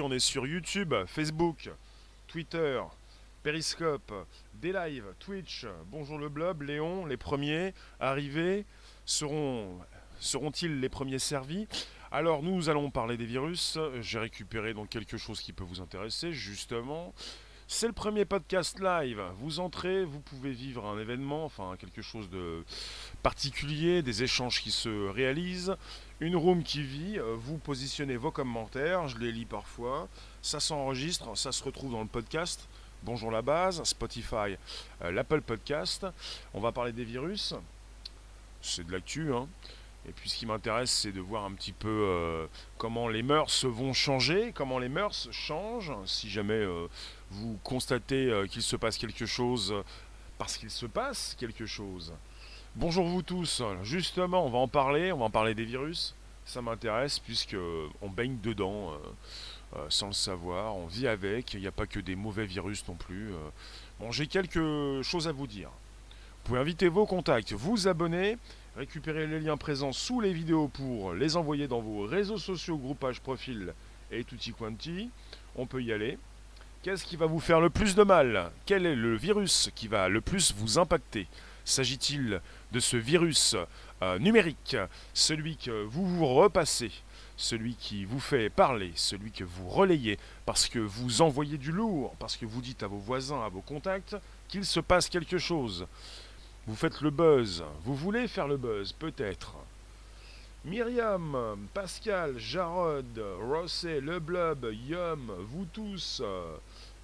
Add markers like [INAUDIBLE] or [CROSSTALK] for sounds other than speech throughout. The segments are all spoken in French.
on est sur YouTube, Facebook, Twitter, Periscope, des lives, Twitch. Bonjour le blob, Léon, les premiers arrivés seront seront-ils les premiers servis? Alors nous allons parler des virus. J'ai récupéré donc quelque chose qui peut vous intéresser justement. C'est le premier podcast live. Vous entrez, vous pouvez vivre un événement, enfin quelque chose de particulier, des échanges qui se réalisent, une room qui vit, euh, vous positionnez vos commentaires, je les lis parfois, ça s'enregistre, ça se retrouve dans le podcast. Bonjour la base, Spotify, euh, l'Apple Podcast. On va parler des virus. C'est de l'actu, hein. Et puis ce qui m'intéresse, c'est de voir un petit peu euh, comment les mœurs vont changer, comment les mœurs changent. Si jamais vous constatez qu'il se passe quelque chose, parce qu'il se passe quelque chose. Bonjour vous tous. Justement, on va en parler. On va en parler des virus. Ça m'intéresse puisque on baigne dedans sans le savoir. On vit avec. Il n'y a pas que des mauvais virus non plus. Bon, j'ai quelque chose à vous dire. Vous pouvez inviter vos contacts, vous abonner Récupérez les liens présents sous les vidéos pour les envoyer dans vos réseaux sociaux, groupages, profils et tutti quanti. On peut y aller. Qu'est-ce qui va vous faire le plus de mal? Quel est le virus qui va le plus vous impacter? S'agit-il de ce virus euh, numérique, celui que vous vous repassez, celui qui vous fait parler, celui que vous relayez parce que vous envoyez du lourd, parce que vous dites à vos voisins, à vos contacts qu'il se passe quelque chose vous faites le buzz. Vous voulez faire le buzz, peut-être. Myriam, Pascal, Jarod, Rosset, Le Blub, Yum, vous tous.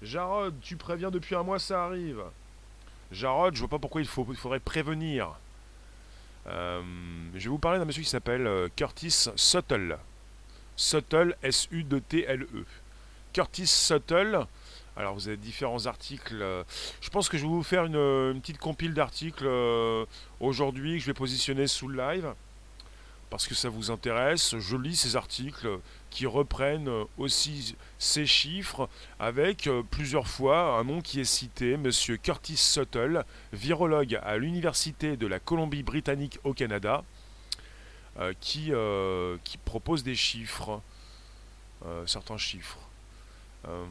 Jarod, tu préviens depuis un mois, ça arrive. Jarod, je vois pas pourquoi il, faut, faudrait prévenir. Euh, je vais vous parler d'un monsieur qui s'appelle euh, Curtis Suttle. Suttle, S-U-T-L-E. Curtis Suttle, alors vous avez différents articles. Je pense que je vais vous faire une, petite compile d'articles euh, aujourd'hui que je vais positionner sous le live. Parce que ça vous intéresse, je lis ces articles qui reprennent aussi ces chiffres avec euh, plusieurs fois un nom qui est cité, Monsieur Curtis Suttle, virologue à l'Université de la Colombie-Britannique au Canada, qui, qui propose des chiffres, certains chiffres. Euh,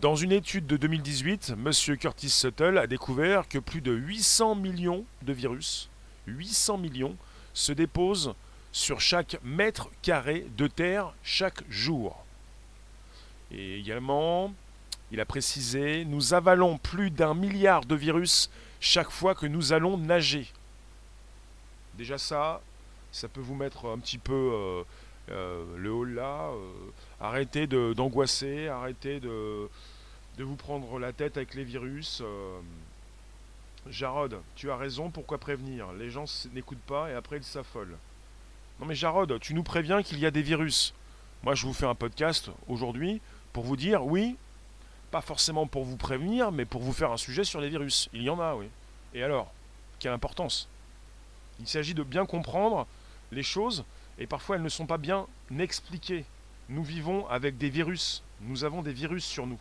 dans une étude de 2018, M. Curtis Suttle a découvert que plus de 800 millions de virus, 800 millions, se déposent sur chaque mètre carré de terre chaque jour. Et également, il a précisé, nous avalons plus d'un milliard de virus chaque fois que nous allons nager. Déjà ça, ça peut vous mettre un petit peu euh, euh, le haut là. Arrêtez d'angoisser, arrêtez de, de, vous prendre la tête avec les virus. Euh. Jarod, tu as raison, pourquoi prévenir? Les gens n'écoutent pas et après ils s'affolent. Non mais Jarod, tu nous préviens qu'il y a des virus. Moi je vous fais un podcast aujourd'hui pour vous dire oui, pas forcément pour vous prévenir, mais pour vous faire un sujet sur les virus. Il y en a, oui. Et alors Quelle importance? Il s'agit de bien comprendre les choses et parfois elles ne sont pas bien expliquées nous vivons avec des virus. Nous avons des virus sur nous.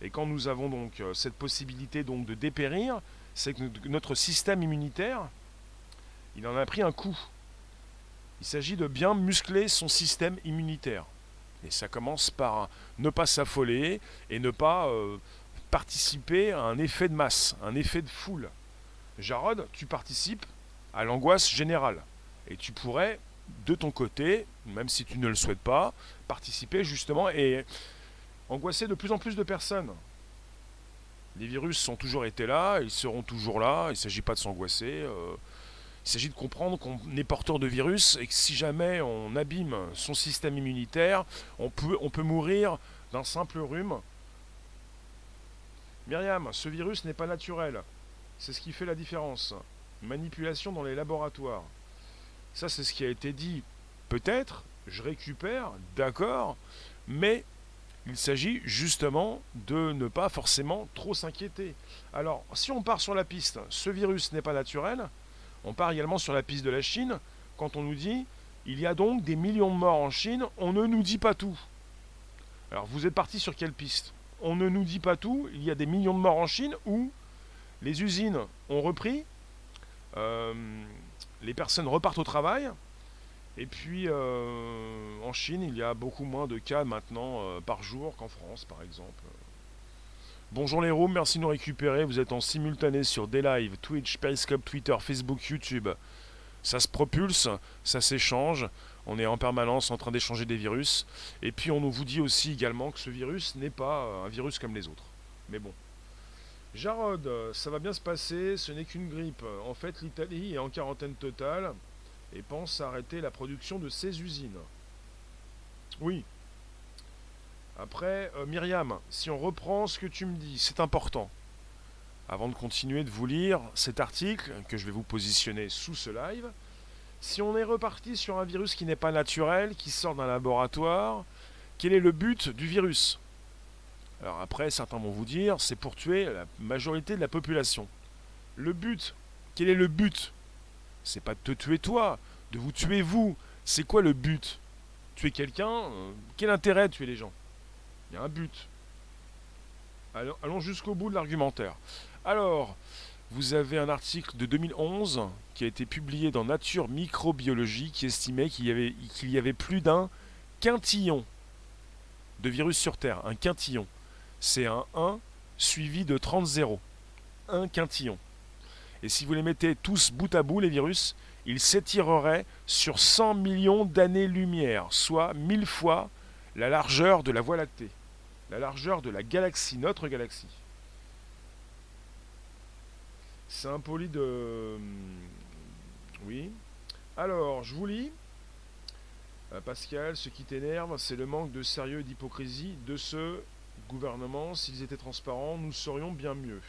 Et quand nous avons donc euh, cette possibilité donc de dépérir, c'est que notre système immunitaire, il en a pris un coup. Il s'agit de bien muscler son système immunitaire. Et ça commence par ne pas s'affoler et ne pas euh, participer à un effet de masse, un effet de foule. Jarod, tu participes à l'angoisse générale. Et tu pourrais de ton côté, même si tu ne le souhaites pas, participer justement et angoisser de plus en plus de personnes. Les virus ont toujours été là, ils seront toujours là, il ne s'agit pas de s'angoisser. Euh, il s'agit de comprendre qu'on est porteur de virus et que si jamais on abîme son système immunitaire, on peut, mourir d'un simple rhume. Myriam, ce virus n'est pas naturel. C'est ce qui fait la différence. Manipulation dans les laboratoires. Ça, c'est ce qui a été dit. Peut-être, je récupère, d'accord, mais il s'agit justement de ne pas forcément trop s'inquiéter. Alors, si on part sur la piste, ce virus n'est pas naturel, on part également sur la piste de la Chine, quand on nous dit, il y a donc des millions de morts en Chine, on ne nous dit pas tout. Alors, vous êtes parti sur quelle piste? On ne nous dit pas tout, il y a des millions de morts en Chine, où les usines ont repris, euh, les personnes repartent au travail Et puis en Chine, il y a beaucoup moins de cas maintenant par jour qu'en France, par exemple. Bonjour les rooms, merci de nous récupérer. Vous êtes en simultané sur live, Twitch, Periscope, Twitter, Facebook, YouTube. Ça se propulse, ça s'échange. On est en permanence en train d'échanger des virus. Et puis on nous vous dit aussi également que ce virus n'est pas un virus comme les autres. Mais bon. Jarod, ça va bien se passer, ce n'est qu'une grippe. En fait, l'Italie est en quarantaine totale et pense arrêter la production de ses usines. Oui, après, euh, Myriam, si on reprend ce que tu me dis, c'est important. Avant de continuer de vous lire cet article, que je vais vous positionner sous ce live, si on est reparti sur un virus qui n'est pas naturel, qui sort d'un laboratoire, quel est le but du virus? Alors après, certains vont vous dire, c'est pour tuer la majorité de la population. Le but, quel est le but? C'est pas de te tuer toi, de vous tuer vous. C'est quoi le but? Tuer quelqu'un euh, Quel intérêt de tuer les gens? Il y a un but. Allons, jusqu'au bout de l'argumentaire. Alors, vous avez un article de 2011 qui a été publié dans Nature Microbiologie qui estimait qu'il y avait, qu'il y avait plus d'un quintillon de virus sur Terre. Un quintillon. C'est un 1 suivi de 30 zéros. Un quintillon. Et si vous les mettez tous bout à bout, les virus, ils s'étireraient sur 100 millions d'années-lumière, soit 1000 fois la largeur de la Voie lactée, la largeur de la galaxie, notre galaxie. C'est un de... Hum, oui. Alors, je vous lis. Euh, Pascal, ce qui t'énerve, c'est le manque de sérieux et d'hypocrisie de ce gouvernement. S'ils étaient transparents, nous serions bien mieux.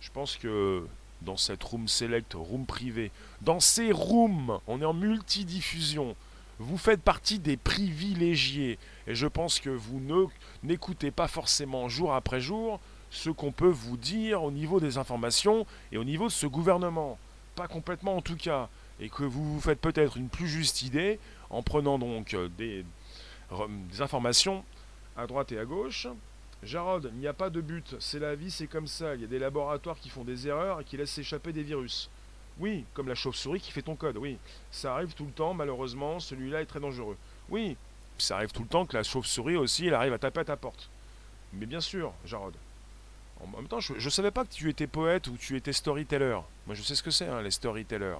Je pense que dans cette room select, room privé, dans ces rooms, on est en multidiffusion. Vous faites partie des privilégiés. Et je pense que vous n'écoutez pas forcément jour après jour ce qu'on peut vous dire au niveau des informations et au niveau de ce gouvernement. Pas complètement en tout cas. Et que vous vous faites peut-être une plus juste idée en prenant donc euh, des, des informations à droite et à gauche. Jarod, il n'y a pas de but, c'est la vie, c'est comme ça. Il y a des laboratoires qui font des erreurs et qui laissent s'échapper des virus. Oui, comme la chauve-souris qui fait ton code, oui. Ça arrive tout le temps, malheureusement, celui-là est très dangereux. Oui, ça arrive tout le temps que la chauve-souris aussi, elle arrive à taper à ta porte. Mais bien sûr, Jarod. En même temps, je ne savais pas que tu étais poète ou tu étais storyteller. Moi, je sais ce que c'est, hein, les storytellers.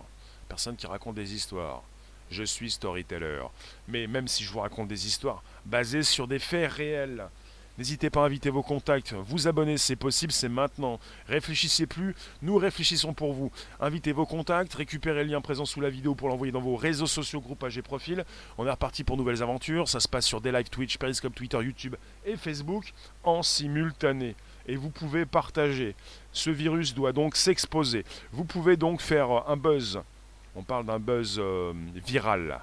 Personne qui raconte des histoires. Je suis storyteller. Mais même si je vous raconte des histoires basées sur des faits réels, N'hésitez pas à inviter vos contacts, vous abonner, c'est possible, c'est maintenant. Réfléchissez plus, nous réfléchissons pour vous. Invitez vos contacts, récupérez le lien présent sous la vidéo pour l'envoyer dans vos réseaux sociaux, groupages et profils. On est reparti pour nouvelles aventures. Ça se passe sur des lives Twitch, Periscope, Twitter, YouTube et Facebook en simultané. Et vous pouvez partager. Ce virus doit donc s'exposer. Vous pouvez donc faire un buzz. On parle d'un buzz euh, viral.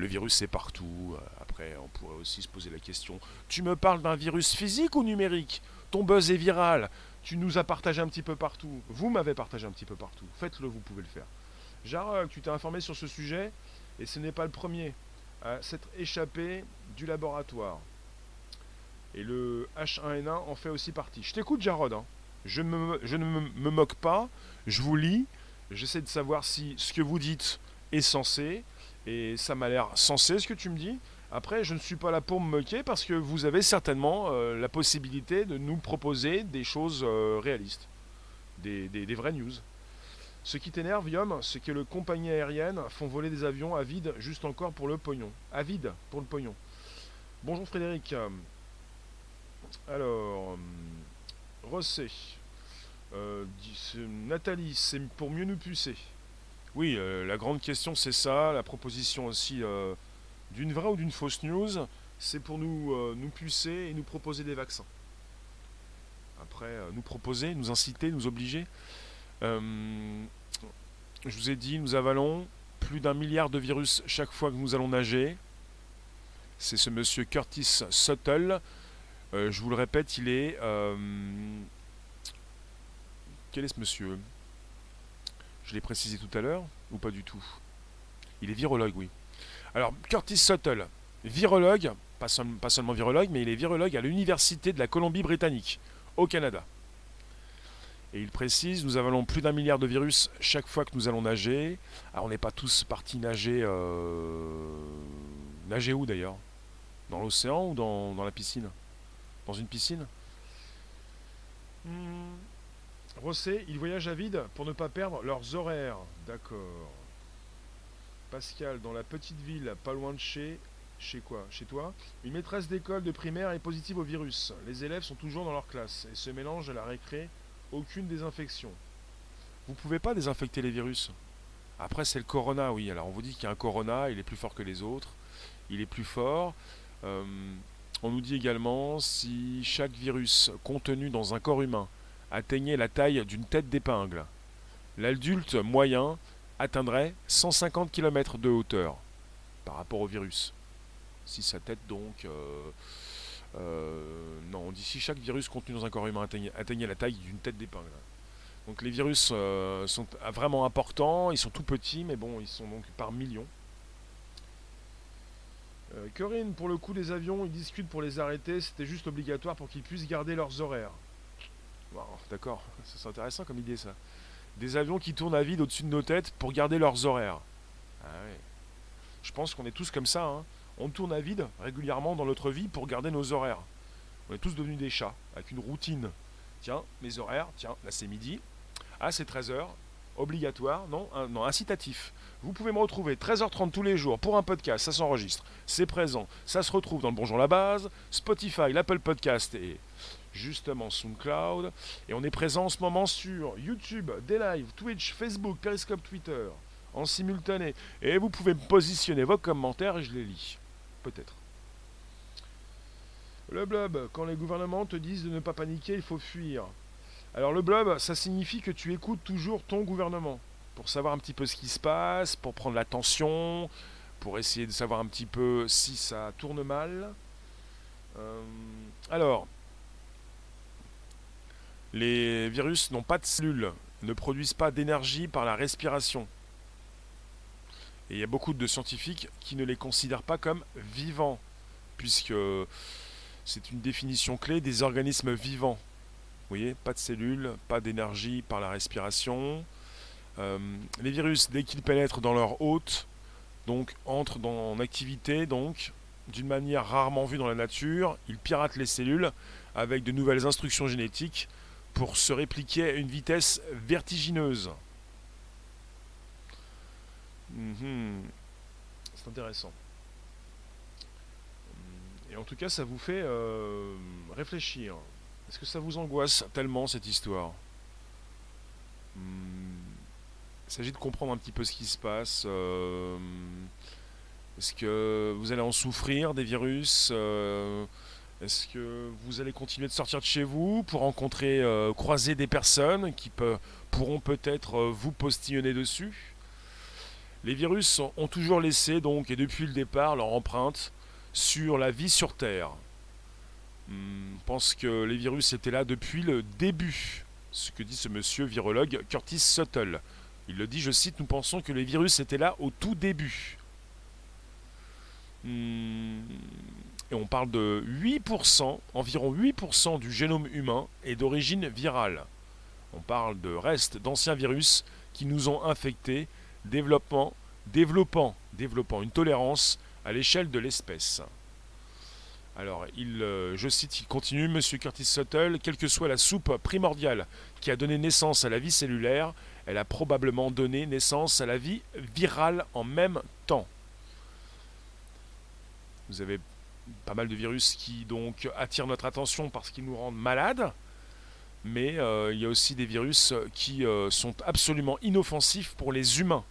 Le virus est partout. Euh, après, on pourrait aussi se poser la question tu me parles d'un virus physique ou numérique? Ton buzz est viral. Tu nous as partagé un petit peu partout. Vous m'avez partagé un petit peu partout. Faites-le, vous pouvez le faire. Jarok, tu t'es informé sur ce sujet et ce n'est pas le premier à s'être échappé du laboratoire. Et le H1N1 en fait aussi partie. Je t'écoute, Jarod. Hein. Je, je, ne me moque pas. Je vous lis. J'essaie de savoir si ce que vous dites est censé. Et ça m'a l'air sensé ce que tu me dis. Après, je ne suis pas là pour me moquer parce que vous avez certainement euh, la possibilité de nous proposer des choses euh, réalistes, des, vraies news. Ce qui t'énerve, Yom, c'est que les compagnies aériennes font voler des avions à vide juste encore pour le pognon. À vide pour le pognon. Bonjour Frédéric. Alors, Rossé. Euh, Nathalie, c'est pour mieux nous pucer. Oui, euh, la grande question c'est ça, la proposition aussi euh, d'une vraie ou d'une fausse news, c'est pour nous, euh, nous pucer et nous proposer des vaccins. Après, nous proposer, nous inciter, nous obliger. je vous ai dit, nous avalons plus d'un milliard de virus chaque fois que nous allons nager. C'est ce monsieur Curtis Suttle. je vous le répète, il est... quel est ce monsieur? Je l'ai précisé tout à l'heure, ou pas du tout? Il est virologue, oui. Alors, Curtis Suttle, virologue, pas, seulement virologue, mais il est virologue à l'Université de la Colombie-Britannique, au Canada. Et il précise, nous avalons plus d'un milliard de virus chaque fois que nous allons nager. Alors on n'est pas tous partis nager... Euh... Nager où d'ailleurs? Dans l'océan ou dans, la piscine? Dans une piscine? Hmm. Rossé, ils voyagent à vide pour ne pas perdre leurs horaires. D'accord. Pascal, dans la petite ville, pas loin de chez... Chez quoi? Chez toi? Une maîtresse d'école de primaire est positive au virus. Les élèves sont toujours dans leur classe et se mélangent à la récré aucune désinfection. Vous pouvez pas désinfecter les virus? Après, c'est le corona, oui. Alors, on vous dit qu'il y a un corona, il est plus fort que les autres. Il est plus fort. Euh, on nous dit également si chaque virus contenu dans un corps humain atteignait la taille d'une tête d'épingle, l'adulte moyen atteindrait 150 km de hauteur par rapport au virus. Si sa tête donc euh, euh, non, on dit si chaque virus contenu dans un corps humain atteignait, la taille d'une tête d'épingle. Donc les virus euh, sont vraiment importants, ils sont tout petits, mais bon, ils sont donc par millions. Corinne, pour le coup des avions, ils discutent pour les arrêter, c'était juste obligatoire pour qu'ils puissent garder leurs horaires. D'accord, c'est intéressant comme idée ça. Des avions qui tournent à vide au-dessus de nos têtes pour garder leurs horaires. Ah Je pense qu'on est tous comme ça. Hein on tourne à vide régulièrement dans notre vie pour garder nos horaires. On est tous devenus des chats, avec une routine. Tiens, mes horaires, tiens, là c'est midi. Ah, c'est 13h. Obligatoire, non, non, incitatif. Vous pouvez me retrouver 13h30 tous les jours pour un podcast, ça s'enregistre, c'est présent, ça se retrouve dans le Bonjour la base, Spotify, l'Apple Podcast et justement SoundCloud. Et on est présent en ce moment sur YouTube, des lives, Twitch, Facebook, Periscope, Twitter, en simultané. Et vous pouvez me positionner vos commentaires et je les lis. Peut-être. Le blob, quand les gouvernements te disent de ne pas paniquer, il faut fuir. Alors le blob, ça signifie que tu écoutes toujours ton gouvernement, pour savoir un petit peu ce qui se passe, pour prendre l'attention, pour essayer de savoir un petit peu si ça tourne mal. Euh, alors, les virus n'ont pas de cellules, ne produisent pas d'énergie par la respiration. Et il y a beaucoup de scientifiques qui ne les considèrent pas comme vivants, puisque c'est une définition clé des organismes vivants. Vous voyez, pas de cellules, pas d'énergie par la respiration. Euh, les virus, dès qu'ils pénètrent dans leur hôte, donc entrent en activité, donc d'une manière rarement vue dans la nature, ils piratent les cellules avec de nouvelles instructions génétiques pour se répliquer à une vitesse vertigineuse. Mhm. C'est intéressant. Et en tout cas, ça vous fait euh, réfléchir. Est-ce que ça vous angoisse tellement cette histoire? Hmm. Il s'agit de comprendre un petit peu ce qui se passe. Euh, est-ce que vous allez en souffrir des virus euh, Est-ce que vous allez continuer de sortir de chez vous pour rencontrer, croiser des personnes qui pourront peut-être vous postillonner dessus? Les virus ont toujours laissé, donc, et depuis le départ, leur empreinte sur la vie sur Terre. Hmm, je pense que les virus étaient là depuis le début. Ce que dit ce monsieur virologue Curtis Suttle. Il le dit, je cite, nous pensons que les virus étaient là au tout début. Hmm, et on parle de 8%, environ 8% du génome humain est d'origine virale. On parle de restes d'anciens virus qui nous ont infectés développement, développant, développant une tolérance à l'échelle de l'espèce. Alors, euh, je cite, il continue, Monsieur Curtis Suttle, quelle que soit la soupe primordiale qui a donné naissance à la vie cellulaire, elle a probablement donné naissance à la vie virale en même temps. Vous avez pas mal de virus qui donc attirent notre attention parce qu'ils nous rendent malades, mais euh, il y a aussi des virus qui euh, sont absolument inoffensifs pour les humains.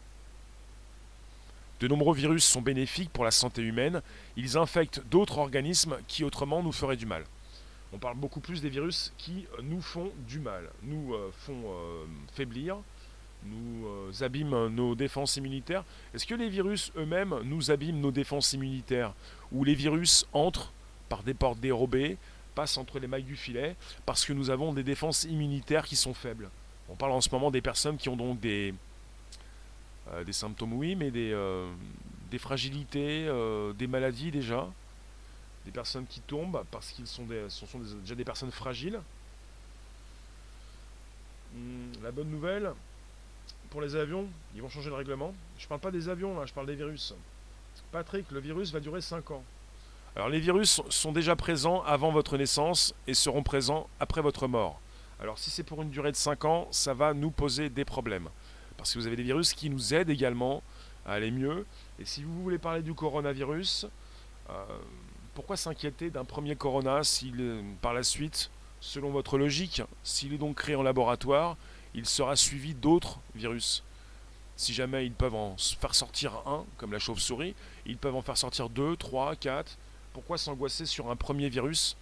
De nombreux virus sont bénéfiques pour la santé humaine, ils infectent d'autres organismes qui autrement nous feraient du mal. On parle beaucoup plus des virus qui nous font du mal, nous euh, font faiblir, nous abîment nos défenses immunitaires. Est-ce que les virus eux-mêmes nous abîment nos défenses immunitaires? Ou les virus entrent par des portes dérobées, passe entre les mailles du filet parce que nous avons des défenses immunitaires qui sont faibles. On parle en ce moment des personnes qui ont donc des, euh, des symptômes, oui, mais des, euh, des fragilités, euh, des maladies déjà. Des personnes qui tombent parce qu'ils sont, des, sont, déjà des personnes fragiles. Hmm. la bonne nouvelle, pour les avions, ils vont changer le règlement. Je parle pas des avions, là, je parle des virus. Patrick, le virus va durer 5 ans. Alors les virus sont déjà présents avant votre naissance et seront présents après votre mort. Alors si c'est pour une durée de 5 ans, ça va nous poser des problèmes. Parce que vous avez des virus qui nous aident également à aller mieux. Et si vous voulez parler du coronavirus, euh, pourquoi s'inquiéter d'un premier corona s'il, par la suite, selon votre logique, s'il est donc créé en laboratoire, il sera suivi d'autres virus? Si jamais ils peuvent en faire sortir un, comme la chauve-souris, ils peuvent en faire sortir deux, trois, quatre. Pourquoi s'angoisser sur un premier virus?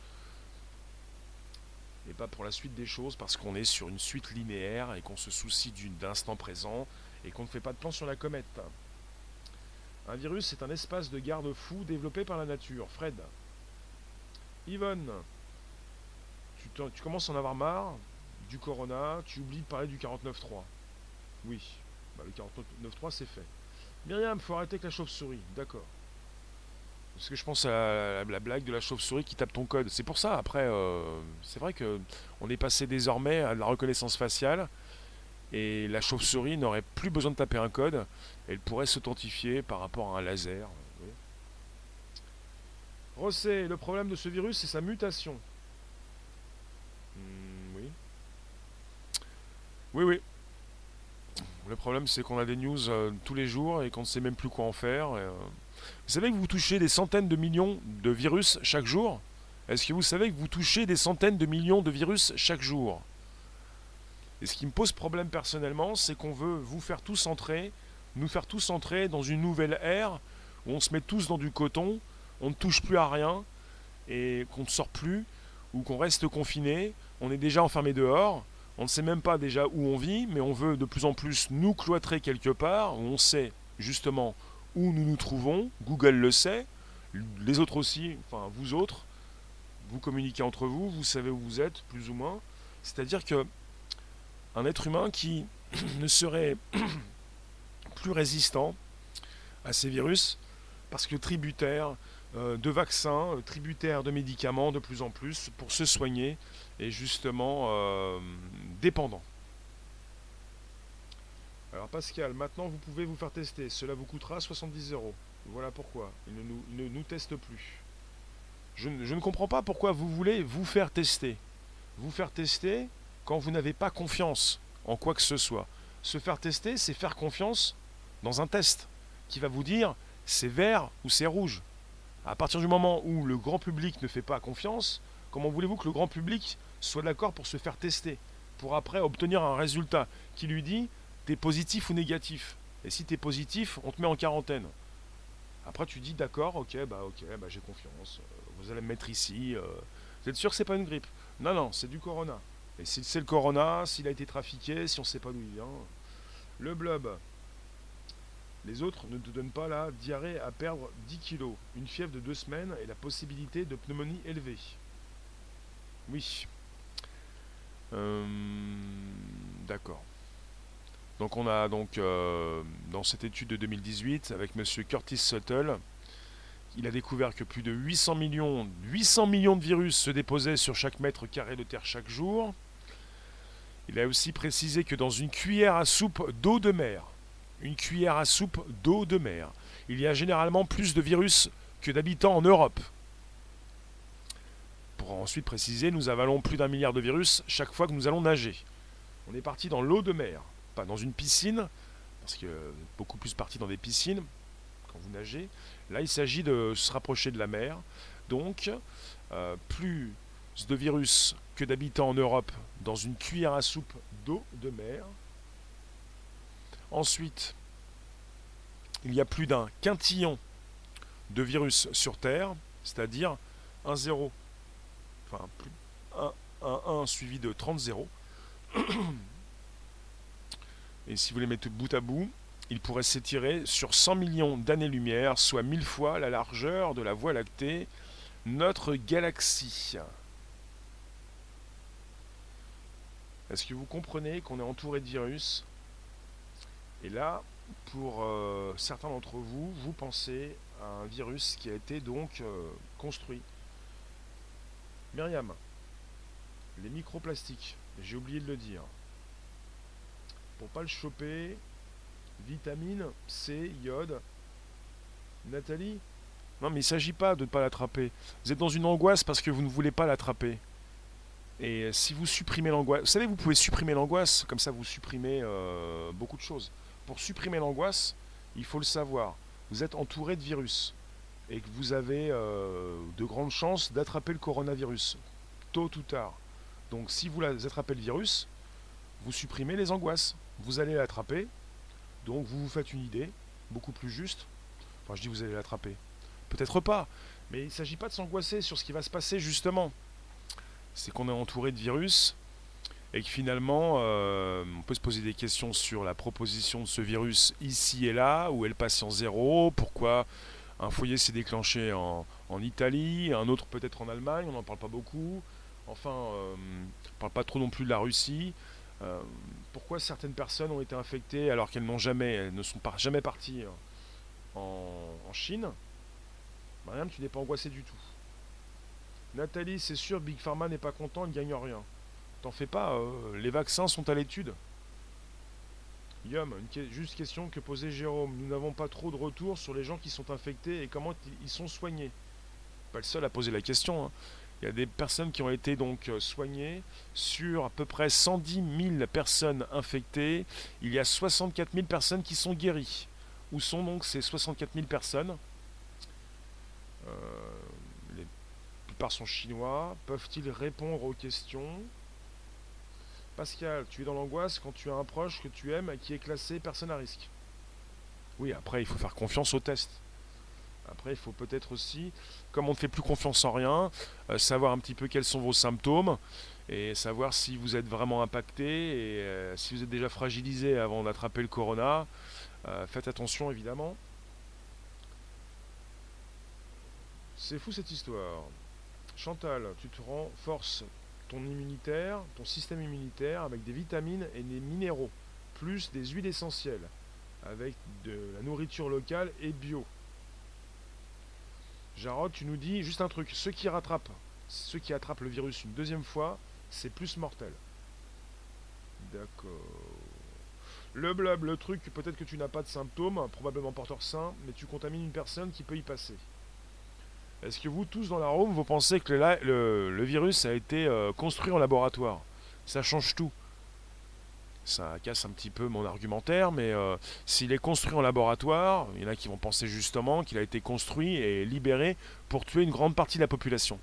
Et pas pour la suite des choses parce qu'on est sur une suite linéaire et qu'on se soucie d'instant présent et qu'on ne fait pas de plan sur la comète. Un virus est un espace de garde-fou développé par la nature. Fred. Yvonne. Tu, tu, commences à en avoir marre du corona, tu oublies de parler du 49.3. Oui, bah, le 49.3 c'est fait. Myriam, faut arrêter avec la chauve-souris. D'accord. Parce que je pense à la, blague de la chauve-souris qui tape ton code. C'est pour ça, après, euh, c'est vrai que on est passé désormais à la reconnaissance faciale. Et la chauve-souris n'aurait plus besoin de taper un code. Elle pourrait s'authentifier par rapport à un laser. Rosset, le problème de ce virus, c'est sa mutation. Hmm, oui. Oui, oui. Le problème, c'est qu'on a des news euh, tous les jours et qu'on ne sait même plus quoi en faire. Euh, vous savez que vous touchez des centaines de millions de virus chaque jour? Est-ce que vous savez que vous touchez des centaines de millions de virus chaque jour? Et ce qui me pose problème personnellement, c'est qu'on veut vous faire tous entrer, nous faire tous entrer dans une nouvelle ère où on se met tous dans du coton, on ne touche plus à rien et qu'on ne sort plus ou qu'on reste confiné, on est déjà enfermé dehors, on ne sait même pas déjà où on vit, mais on veut de plus en plus nous cloîtrer quelque part, où on sait justement où nous nous trouvons, Google le sait, les autres aussi, enfin vous autres, vous communiquez entre vous, vous savez où vous êtes, plus ou moins. C'est-à-dire que un être humain qui [CLEARS THROAT] ne serait [CLEARS THROAT] plus résistant à ces virus, parce que tributaire euh, de vaccins, euh, tributaire de médicaments de plus en plus pour se soigner, et justement euh, dépendant. Alors Pascal, maintenant vous pouvez vous faire tester. Cela vous coûtera 70 euros. Voilà pourquoi. Il ne nous, ne nous teste plus. Je, je, ne comprends pas pourquoi vous voulez vous faire tester. Vous faire tester quand vous n'avez pas confiance en quoi que ce soit. Se faire tester, c'est faire confiance dans un test qui va vous dire c'est vert ou c'est rouge. À partir du moment où le grand public ne fait pas confiance, comment voulez-vous que le grand public soit d'accord pour se faire tester Pour après obtenir un résultat qui lui dit t'es positif ou négatif. Et si t'es positif, on te met en quarantaine. Après, tu dis d'accord, ok, bah ok, bah j'ai confiance. Euh, vous allez me mettre ici. Euh. vous êtes sûr que c'est pas une grippe? Non, non, c'est du corona. Et si c'est le corona, s'il a été trafiqué, si on sait pas d'où il vient. Le blob. Les autres ne te donnent pas la diarrhée à perdre 10 kilos, une fièvre de deux semaines et la possibilité de pneumonie élevée. Oui. Euh, d'accord. Donc on a donc euh, dans cette étude de 2018 avec M. Curtis Suttle, il a découvert que plus de 800 millions, 800 millions de virus se déposaient sur chaque mètre carré de terre chaque jour. Il a aussi précisé que dans une cuillère à soupe d'eau de mer, une cuillère à soupe d'eau de mer, il y a généralement plus de virus que d'habitants en Europe. Pour ensuite préciser, nous avalons plus d'un milliard de virus chaque fois que nous allons nager. On est parti dans l'eau de mer dans une piscine, parce que beaucoup plus parti dans des piscines quand vous nagez. Là, il s'agit de se rapprocher de la mer. Donc, euh, plus de virus que d'habitants en Europe dans une cuillère à soupe d'eau de mer. Ensuite, il y a plus d'un quintillon de virus sur Terre, c'est-à-dire un 0, enfin plus, un, un 1 suivi de 30 zéros. Et si vous les mettez bout à bout, il pourrait s'étirer sur 100 millions d'années-lumière, soit mille fois la largeur de la Voie lactée, notre galaxie. Est-ce que vous comprenez qu'on est entouré de virus? Et là, pour euh, certains d'entre vous, vous pensez à un virus qui a été donc euh, construit. Myriam, les microplastiques, j'ai oublié de le dire. pour pas le choper. Vitamine C, iode. Nathalie? Non, mais il ne s'agit pas de ne pas l'attraper. Vous êtes dans une angoisse parce que vous ne voulez pas l'attraper. Et si vous supprimez l'angoisse, vous savez, vous pouvez supprimer l'angoisse, comme ça vous supprimez euh, beaucoup de choses. Pour supprimer l'angoisse, il faut le savoir. Vous êtes entouré de virus et que vous avez euh, de grandes chances d'attraper le coronavirus, tôt ou tard. Donc si vous attrapez le virus, vous supprimez les angoisses. Vous allez l'attraper, donc vous vous faites une idée, beaucoup plus juste. Enfin je dis vous allez l'attraper. Peut-être pas, mais il ne s'agit pas de s'angoisser sur ce qui va se passer justement c'est qu'on est entouré de virus et que finalement, euh, on peut se poser des questions sur la proposition de ce virus ici et là, où est le patient zéro, pourquoi un foyer s'est déclenché en, Italie, un autre peut-être en Allemagne, on n'en parle pas beaucoup, enfin, euh, on ne parle pas trop non plus de la Russie. Euh, pourquoi certaines personnes ont été infectées alors qu'elles n'ont jamais, elles ne sont jamais parties en, en Chine? Mariam, tu n'es pas angoissé du tout. Nathalie, c'est sûr, Big Pharma n'est pas content, il ne gagne rien. T'en fais pas, euh, les vaccins sont à l'étude. Yum, une juste question que posait Jérôme. Nous n'avons pas trop de retours sur les gens qui sont infectés et comment ils sont soignés. Pas le seul à poser la question. Hein. Il y a des personnes qui ont été donc euh, soignées sur à peu près 110 000 personnes infectées. Il y a 64 000 personnes qui sont guéries. Où sont donc ces 64 000 personnes? Euh, par son chinois Peuvent-ils répondre aux questions? Pascal, tu es dans l'angoisse quand tu as un proche que tu aimes qui est classé personne à risque. Oui, après, il faut faire confiance au test. Après, il faut peut-être aussi, comme on ne fait plus confiance en rien, euh, savoir un petit peu quels sont vos symptômes et savoir si vous êtes vraiment impacté et euh, si vous êtes déjà fragilisé avant d'attraper le corona. Euh, faites attention, évidemment. C'est fou cette histoire. Chantal, tu te renforces ton immunitaire, ton système immunitaire avec des vitamines et des minéraux, plus des huiles essentielles, avec de la nourriture locale et bio. Jarod, tu nous dis juste un truc, ceux qui rattrapent, ceux qui attrapent le virus une deuxième fois, c'est plus mortel. D'accord. Le blob, le truc, peut-être que tu n'as pas de symptômes, probablement porteur sain, mais tu contamines une personne qui peut y passer. Est-ce que vous tous dans la Rome, vous pensez que le, virus a été euh, construit en laboratoire? Ça change tout. Ça casse un petit peu mon argumentaire, mais euh, s'il est construit en laboratoire, il y en a qui vont penser justement qu'il a été construit et libéré pour tuer une grande partie de la population.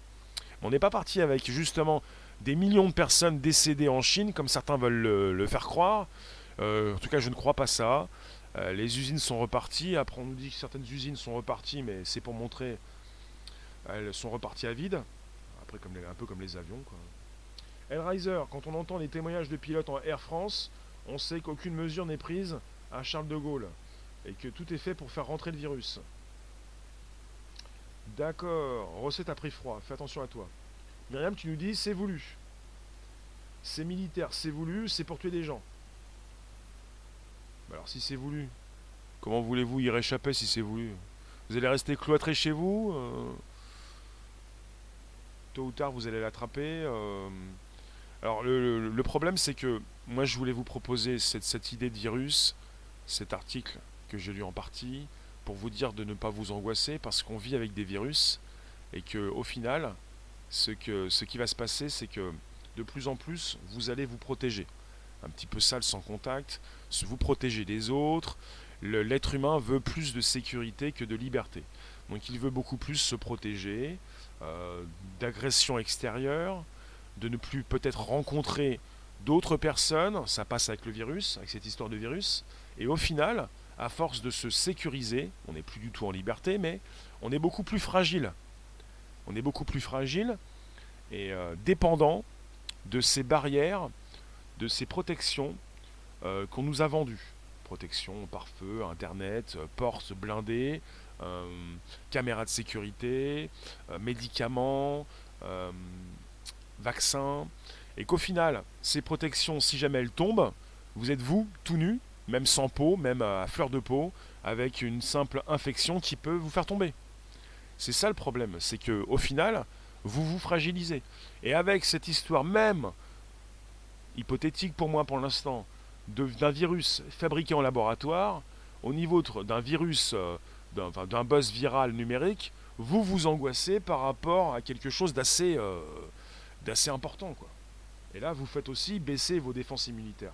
On n'est pas parti avec justement des millions de personnes décédées en Chine, comme certains veulent le, faire croire. Euh, en tout cas, je ne crois pas ça. les usines sont reparties. Après, on nous dit que certaines usines sont reparties, mais c'est pour montrer elles sont reparties à vide. Après, un peu comme les avions. Quoi. Hellraiser, quand on entend les témoignages de pilotes en Air France, on sait qu'aucune mesure n'est prise à Charles de Gaulle et que tout est fait pour faire rentrer le virus. D'accord, recette à prix froid, fais attention à toi. Myriam, tu nous dis c'est voulu. C'est militaire, c'est voulu, c'est pour tuer des gens. alors si c'est voulu, comment voulez-vous y réchapper si c'est voulu? Vous allez rester cloîtré chez vous euh tôt ou tard vous allez l'attraper. Euh. Alors le, problème c'est que moi je voulais vous proposer cette, cette idée de virus, cet article que j'ai lu en partie, pour vous dire de ne pas vous angoisser parce qu'on vit avec des virus et que au final, ce, que, ce qui va se passer c'est que de plus en plus vous allez vous protéger. Un petit peu sale sans contact, vous protéger des autres. L'être humain veut plus de sécurité que de liberté. Donc il veut beaucoup plus se protéger, d'agression extérieure, de ne plus peut-être rencontrer d'autres personnes, ça passe avec le virus, avec cette histoire de virus, et au final, à force de se sécuriser, on n'est plus du tout en liberté, mais on est beaucoup plus fragile. On est beaucoup plus fragile et euh, dépendant de ces barrières, de ces protections euh, qu'on nous a vendues. Protection par feu, internet, portes blindées, euh, caméras de sécurité, euh, médicaments, euh, vaccins, et qu'au final, ces protections, si jamais elles tombent, vous êtes vous, tout nu, même sans peau, même à fleur de peau, avec une simple infection qui peut vous faire tomber. C'est ça le problème, c'est que au final, vous vous fragilisez. Et avec cette histoire même, hypothétique pour moi pour l'instant, d'un virus fabriqué en laboratoire au niveau d'un virus, d'un buzz viral numérique, vous vous angoissez par rapport à quelque chose d'assez euh, d'assez important. Quoi. Et là, vous faites aussi baisser vos défenses immunitaires.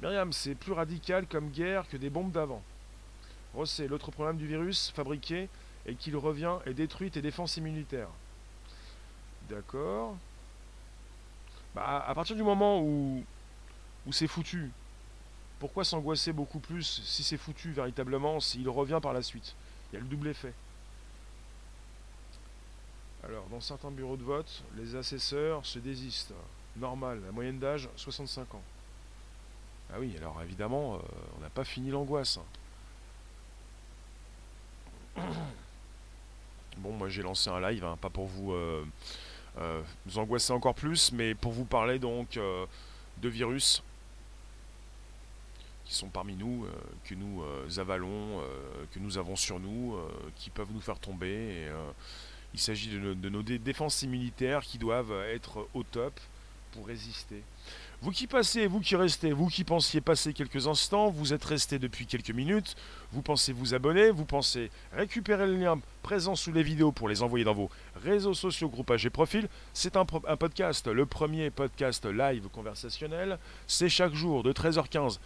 Myriam, c'est plus radical comme guerre que des bombes d'avant. Rossé, l'autre problème du virus fabriqué est qu'il revient et détruit tes défenses immunitaires. D'accord. Bah, à partir du moment où, où c'est foutu, pourquoi s'angoisser beaucoup plus si c'est foutu véritablement, s'il revient par la suite? Il y a le double effet. Alors, dans certains bureaux de vote, les assesseurs se désistent. Normal, la moyenne d'âge, 65 ans. Ah oui, alors évidemment, euh, on n'a pas fini l'angoisse. [COUGHS] Bon, moi j'ai lancé un live, hein, pas pour vous, euh, euh, vous angoisser encore plus, mais pour vous parler donc de virus qui sont parmi nous, que nous avalons, que nous avons sur nous, qui peuvent nous faire tomber. il s'agit de, nos défenses immunitaires qui doivent être au top pour résister. Vous qui passez, vous qui restez, vous qui pensiez passer quelques instants, vous êtes resté depuis quelques minutes, vous pensez vous abonner, vous pensez récupérer le lien présent sous les vidéos pour les envoyer dans vos réseaux sociaux, groupages et profils. C'est un, podcast, le premier podcast live conversationnel. C'est chaque jour de 13h15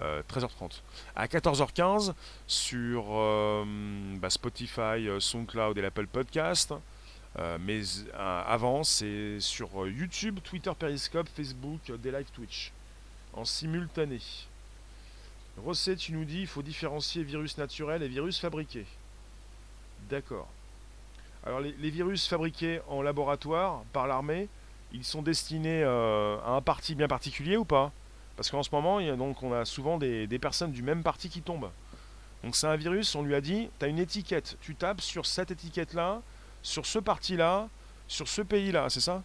13h30 euh, à 14h15 sur euh, bah, Spotify, euh, SoundCloud et l'Apple Podcast. Mais avant, c'est sur YouTube, Twitter, Periscope, Facebook, des live Twitch. En simultané. Rosset, tu nous dis il faut différencier virus naturel et virus fabriqué. D'accord. Alors les, virus fabriqués en laboratoire par l'armée, ils sont destinés à un parti bien particulier ou pas? Parce qu'en ce moment, on a souvent des, des personnes du même parti qui tombent. Donc c'est un virus, on lui a dit, tu as une étiquette, tu tapes sur cette étiquette-là, sur ce parti-là, sur ce pays-là, c'est ça?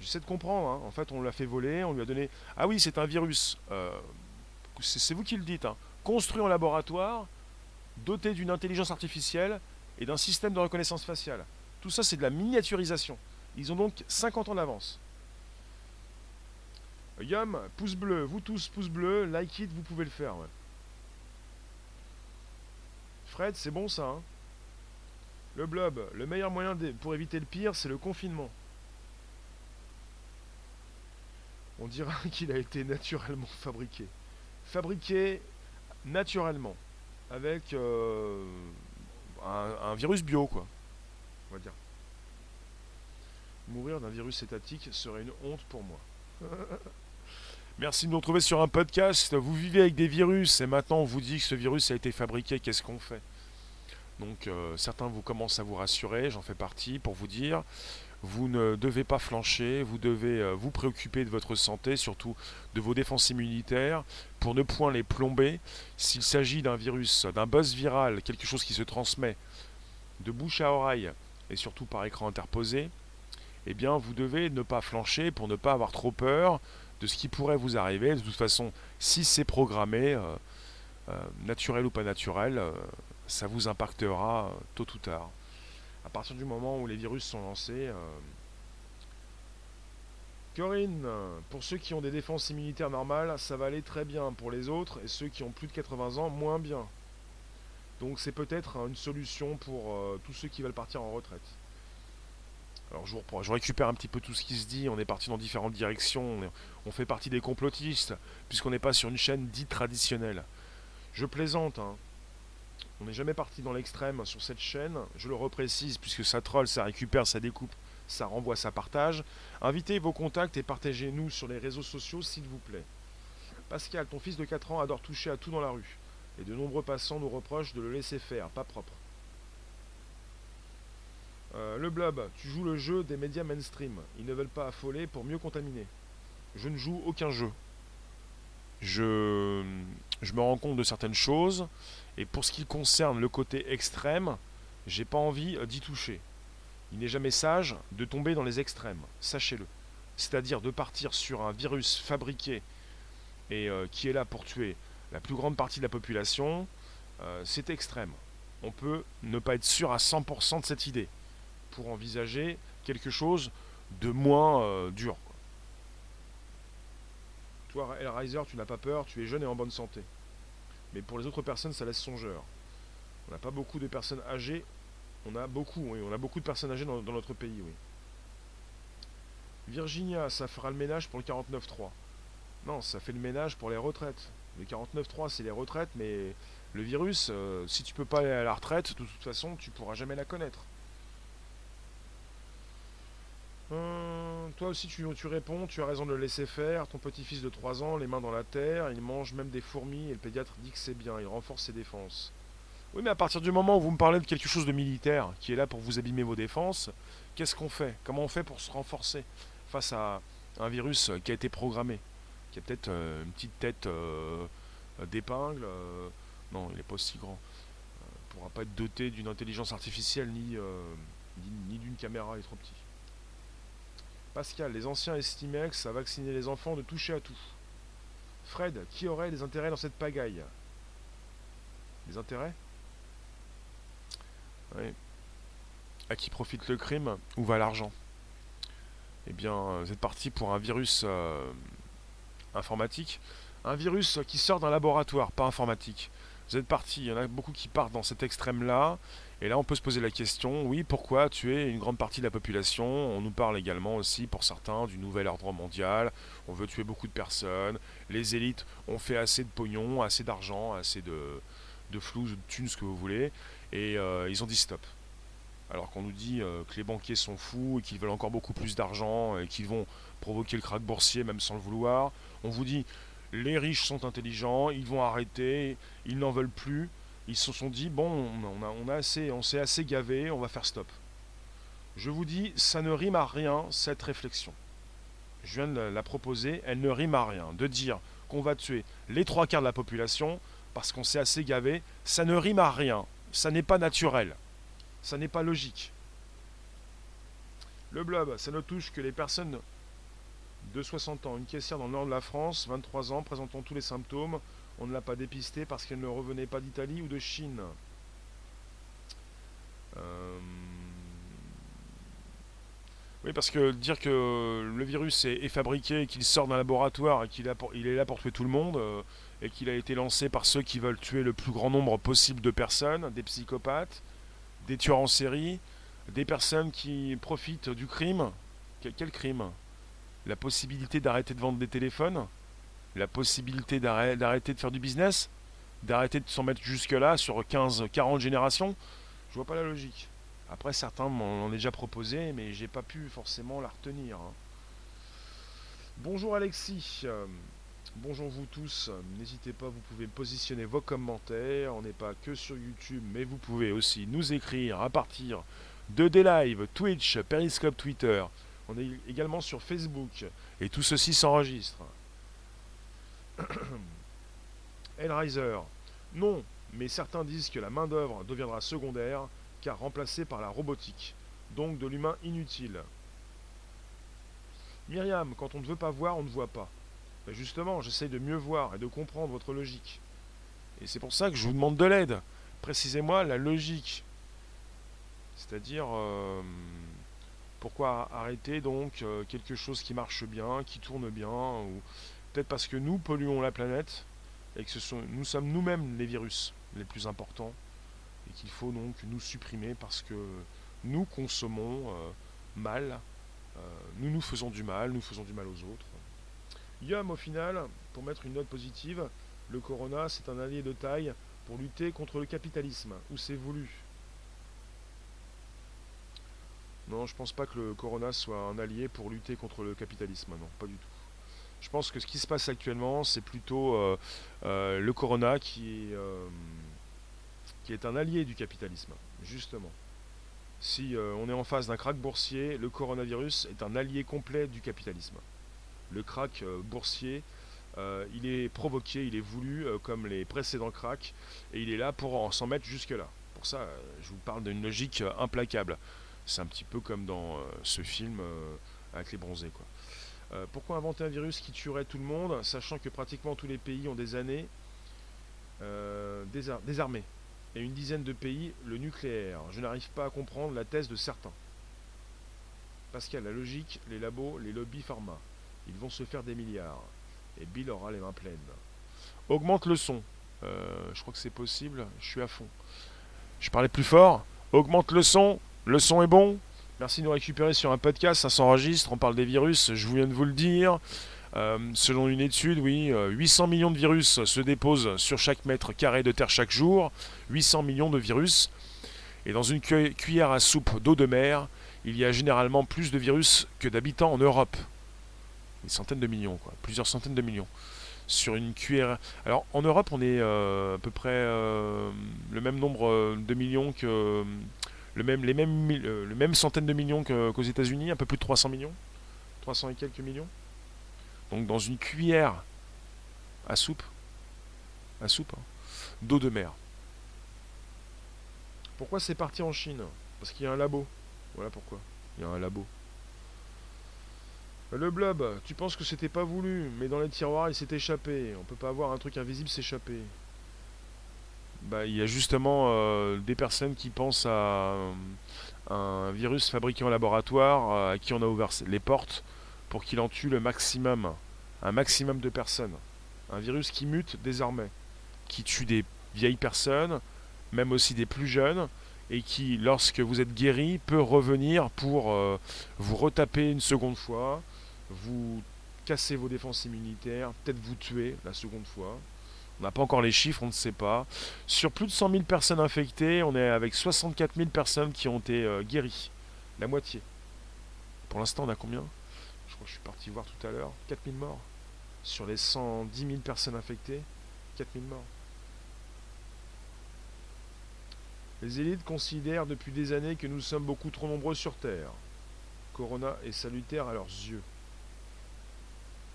J'essaie de comprendre. Hein. En fait, on l'a fait voler, on lui a donné. Ah oui, c'est un virus. Euh, c'est vous qui le dites. Hein. Construit en laboratoire, doté d'une intelligence artificielle et d'un système de reconnaissance faciale. Tout ça, c'est de la miniaturisation. Ils ont donc 50 ans d'avance. Yum, pouce bleu, vous tous, pouce bleu, like it, vous pouvez le faire. Fred, c'est bon ça. Hein le blob, le meilleur moyen pour éviter le pire, c'est le confinement. On dira [LAUGHS] qu'il a été naturellement fabriqué. Fabriqué naturellement, avec euh, un, virus bio, quoi. On va dire. Mourir d'un virus étatique serait une honte pour moi. [LAUGHS] Merci de nous retrouver sur un podcast. Vous vivez avec des virus et maintenant on vous dit que ce virus a été fabriqué. Qu'est-ce qu'on fait? Donc euh, certains vous commencent à vous rassurer, j'en fais partie, pour vous dire, vous ne devez pas flancher, vous devez euh, vous préoccuper de votre santé, surtout de vos défenses immunitaires, pour ne point les plomber. S'il s'agit d'un virus, d'un buzz viral, quelque chose qui se transmet de bouche à oreille et surtout par écran interposé, eh bien vous devez ne pas flancher pour ne pas avoir trop peur de ce qui pourrait vous arriver. De toute façon, si c'est programmé, euh, naturel ou pas naturel, ça vous impactera euh, tôt ou tard. À partir du moment où les virus sont lancés. Euh, Corinne, pour ceux qui ont des défenses immunitaires normales, ça va aller très bien. Pour les autres, et ceux qui ont plus de 80 ans, moins bien. Donc c'est peut-être une solution pour euh, tous ceux qui veulent partir en retraite. Alors je, récupère un petit peu tout ce qui se dit, on est parti dans différentes directions, on, fait partie des complotistes, puisqu'on n'est pas sur une chaîne dite traditionnelle. Je plaisante, hein. On n'est jamais parti dans l'extrême sur cette chaîne. Je le reprécise puisque ça troll, ça récupère, ça découpe, ça renvoie, ça partage. Invitez vos contacts et partagez-nous sur les réseaux sociaux s'il vous plaît. Pascal, ton fils de 4 ans adore toucher à tout dans la rue. Et de nombreux passants nous reprochent de le laisser faire, pas propre. Euh, le blob, tu joues le jeu des médias mainstream. Ils ne veulent pas affoler pour mieux contaminer. Je ne joue aucun jeu. Je, me rends compte de certaines choses. Et pour ce qui concerne le côté extrême, j'ai pas envie euh, d'y toucher. Il n'est jamais sage de tomber dans les extrêmes, sachez-le. C'est-à-dire de partir sur un virus fabriqué et euh, qui est là pour tuer la plus grande partie de la population, c'est extrême. On peut ne pas être sûr à 100% de cette idée pour envisager quelque chose de moins dur. Toi, Hellraiser, tu n'as pas peur, tu es jeune et en bonne santé. Mais pour les autres personnes, ça laisse songeur. On n'a pas beaucoup de personnes âgées. On a beaucoup, oui, on a beaucoup de personnes âgées dans, notre pays, oui. Virginia, ça fera le ménage pour le 49.3. Non, ça fait le ménage pour les retraites. Le 49.3, c'est les retraites, mais le virus, euh, si tu peux pas aller à la retraite, de toute façon, tu pourras jamais la connaître. Euh, toi aussi, tu, réponds, tu as raison de le laisser faire. Ton petit-fils de 3 ans, les mains dans la terre, il mange même des fourmis et le pédiatre dit que c'est bien, il renforce ses défenses. Oui, mais à partir du moment où vous me parlez de quelque chose de militaire qui est là pour vous abîmer vos défenses, qu'est-ce qu'on fait? Comment on fait pour se renforcer face à un virus qui a été programmé? Qui a peut-être euh, une petite tête euh, d'épingle. non, il n'est pas aussi grand. Il ne pourra pas être doté d'une intelligence artificielle ni, ni d'une caméra, il est trop petit. Pascal, les anciens estimaient que ça vaccinait les enfants de toucher à tout. Fred, qui aurait des intérêts dans cette pagaille? Des intérêts? Oui. À qui profite le crime Où va l'argent? Eh bien, vous êtes parti pour un virus euh, informatique. Un virus qui sort d'un laboratoire, pas informatique. Vous êtes parti, il y en a beaucoup qui partent dans cet extrême-là. Et là, on peut se poser la question, oui, pourquoi tuer une grande partie de la population? On nous parle également aussi, pour certains, du nouvel ordre mondial. On veut tuer beaucoup de personnes. Les élites ont fait assez de pognon, assez d'argent, assez de, de flou, de thunes, ce que vous voulez. Et euh, ils ont dit stop. Alors qu'on nous dit euh, que les banquiers sont fous et qu'ils veulent encore beaucoup plus d'argent et qu'ils vont provoquer le krach boursier même sans le vouloir. On vous dit les riches sont intelligents, ils vont arrêter, ils n'en veulent plus ils se sont dit bon, on, a, assez, on s'est assez gavé, on va faire stop. Je vous dis, ça ne rime à rien cette réflexion. Je viens de la proposer, elle ne rime à rien. De dire qu'on va tuer les trois quarts de la population parce qu'on s'est assez gavé, ça ne rime à rien. Ça n'est pas naturel. Ça n'est pas logique. Le blob, ça ne touche que les personnes de 60 ans. Une caissière dans le nord de la France, 23 ans, présentant tous les symptômes on ne l'a pas dépisté parce qu'elle ne revenait pas d'Italie ou de Chine. Euh, oui, parce que dire que le virus est, fabriqué, qu'il sort d'un laboratoire et qu'il est là pour tuer tout le monde, euh, et qu'il a été lancé par ceux qui veulent tuer le plus grand nombre possible de personnes, des psychopathes, des tueurs en série, des personnes qui profitent du crime. quel crime? La possibilité d'arrêter de vendre des téléphones? La possibilité d'arrêter de faire du business, d'arrêter de s'en mettre jusque-là sur 15, 40 générations, je vois pas la logique. Après, certains m'en ont déjà proposé, mais j'ai pas pu forcément la retenir. Hein. Bonjour Alexis, bonjour vous tous. N'hésitez pas, vous pouvez positionner vos commentaires. On n'est pas que sur YouTube, mais vous pouvez aussi nous écrire à partir de des lives, Twitch, Periscope, Twitter. On est également sur Facebook et tout ceci s'enregistre. [CLEARS THROAT] Hellraiser. Non, mais certains disent que la main-d'œuvre deviendra secondaire, car remplacée par la robotique, donc de l'humain inutile. Myriam, quand on ne veut pas voir, on ne voit pas. Ben justement, j'essaye de mieux voir et de comprendre votre logique. Et c'est pour ça que je vous demande de l'aide. Précisez-moi la logique. C'est-à-dire, euh, pourquoi arrêter donc euh, quelque chose qui marche bien, qui tourne bien, ou Peut-être parce que nous polluons la planète et que ce sont, nous sommes nous-mêmes les virus les plus importants et qu'il faut donc nous supprimer parce que nous consommons euh, mal, euh, nous nous faisons du mal, nous faisons du mal aux autres. Yum, au final, pour mettre une note positive, le corona c'est un allié de taille pour lutter contre le capitalisme, ou c'est voulu? Non, je pense pas que le corona soit un allié pour lutter contre le capitalisme, non, pas du tout. Je pense que ce qui se passe actuellement, c'est plutôt euh, euh, le corona qui est, euh, qui est un allié du capitalisme, justement. Si on est en face d'un krach boursier, le coronavirus est un allié complet du capitalisme. Le krach boursier, il est provoqué, il est voulu comme les précédents cracks, et il est là pour s'en mettre jusque-là. Pour ça, je vous parle d'une logique implacable. C'est un petit peu comme dans ce film avec les bronzés, quoi. Euh, pourquoi inventer un virus qui tuerait tout le monde, sachant que pratiquement tous les pays ont des années euh, désarmés et une dizaine de pays le nucléaire? Je n'arrive pas à comprendre la thèse de certains. Pascal, la logique, les labos, les lobbies pharma, ils vont se faire des milliards. Et Bill aura les mains pleines. Augmente le son. Euh, je crois que c'est possible. Je suis à fond. Je parlais plus fort. Augmente le son. Le son est bon. Merci de nous récupérer sur un podcast. Ça s'enregistre. On parle des virus. Je viens de vous le dire. Euh, selon une étude, oui, 800 millions de virus se déposent sur chaque mètre carré de terre chaque jour. 800 millions de virus. Et dans une cuillère à soupe d'eau de mer, il y a généralement plus de virus que d'habitants en Europe. Des centaines de millions, quoi. Plusieurs centaines de millions. Sur une cuillère. Alors en Europe, on est euh, à peu près euh, le même nombre euh, de millions que. Le même, les mêmes, le même centaine de millions qu'aux États-Unis, un peu plus de 300 millions. 300 et quelques millions. Donc dans une cuillère à soupe, à soupe, hein, d'eau de mer. Pourquoi c'est parti en Chine? Parce qu'il y a un labo. Voilà pourquoi. Il y a un labo. Le blob, tu penses que c'était pas voulu, mais dans les tiroirs il s'est échappé. On peut pas avoir un truc invisible s'échapper. Bah, il y a justement euh, des personnes qui pensent à euh, un virus fabriqué en laboratoire euh, à qui on a ouvert les portes pour qu'il en tue le maximum. Un maximum de personnes. Un virus qui mute désormais. Qui tue des vieilles personnes, même aussi des plus jeunes, et qui, lorsque vous êtes guéri, peut revenir pour vous retaper une seconde fois, vous casser vos défenses immunitaires, peut-être vous tuer la seconde fois. On n'a pas encore les chiffres, on ne sait pas. Sur plus de 100 000 personnes infectées, on est avec 64 000 personnes qui ont été euh, guéries. La moitié. Pour l'instant, on a combien? Je crois que je suis parti voir tout à l'heure. 4 000 morts. Sur les 110 000 personnes infectées, 4 000 morts. Les élites considèrent depuis des années que nous sommes beaucoup trop nombreux sur Terre. Corona est salutaire à leurs yeux.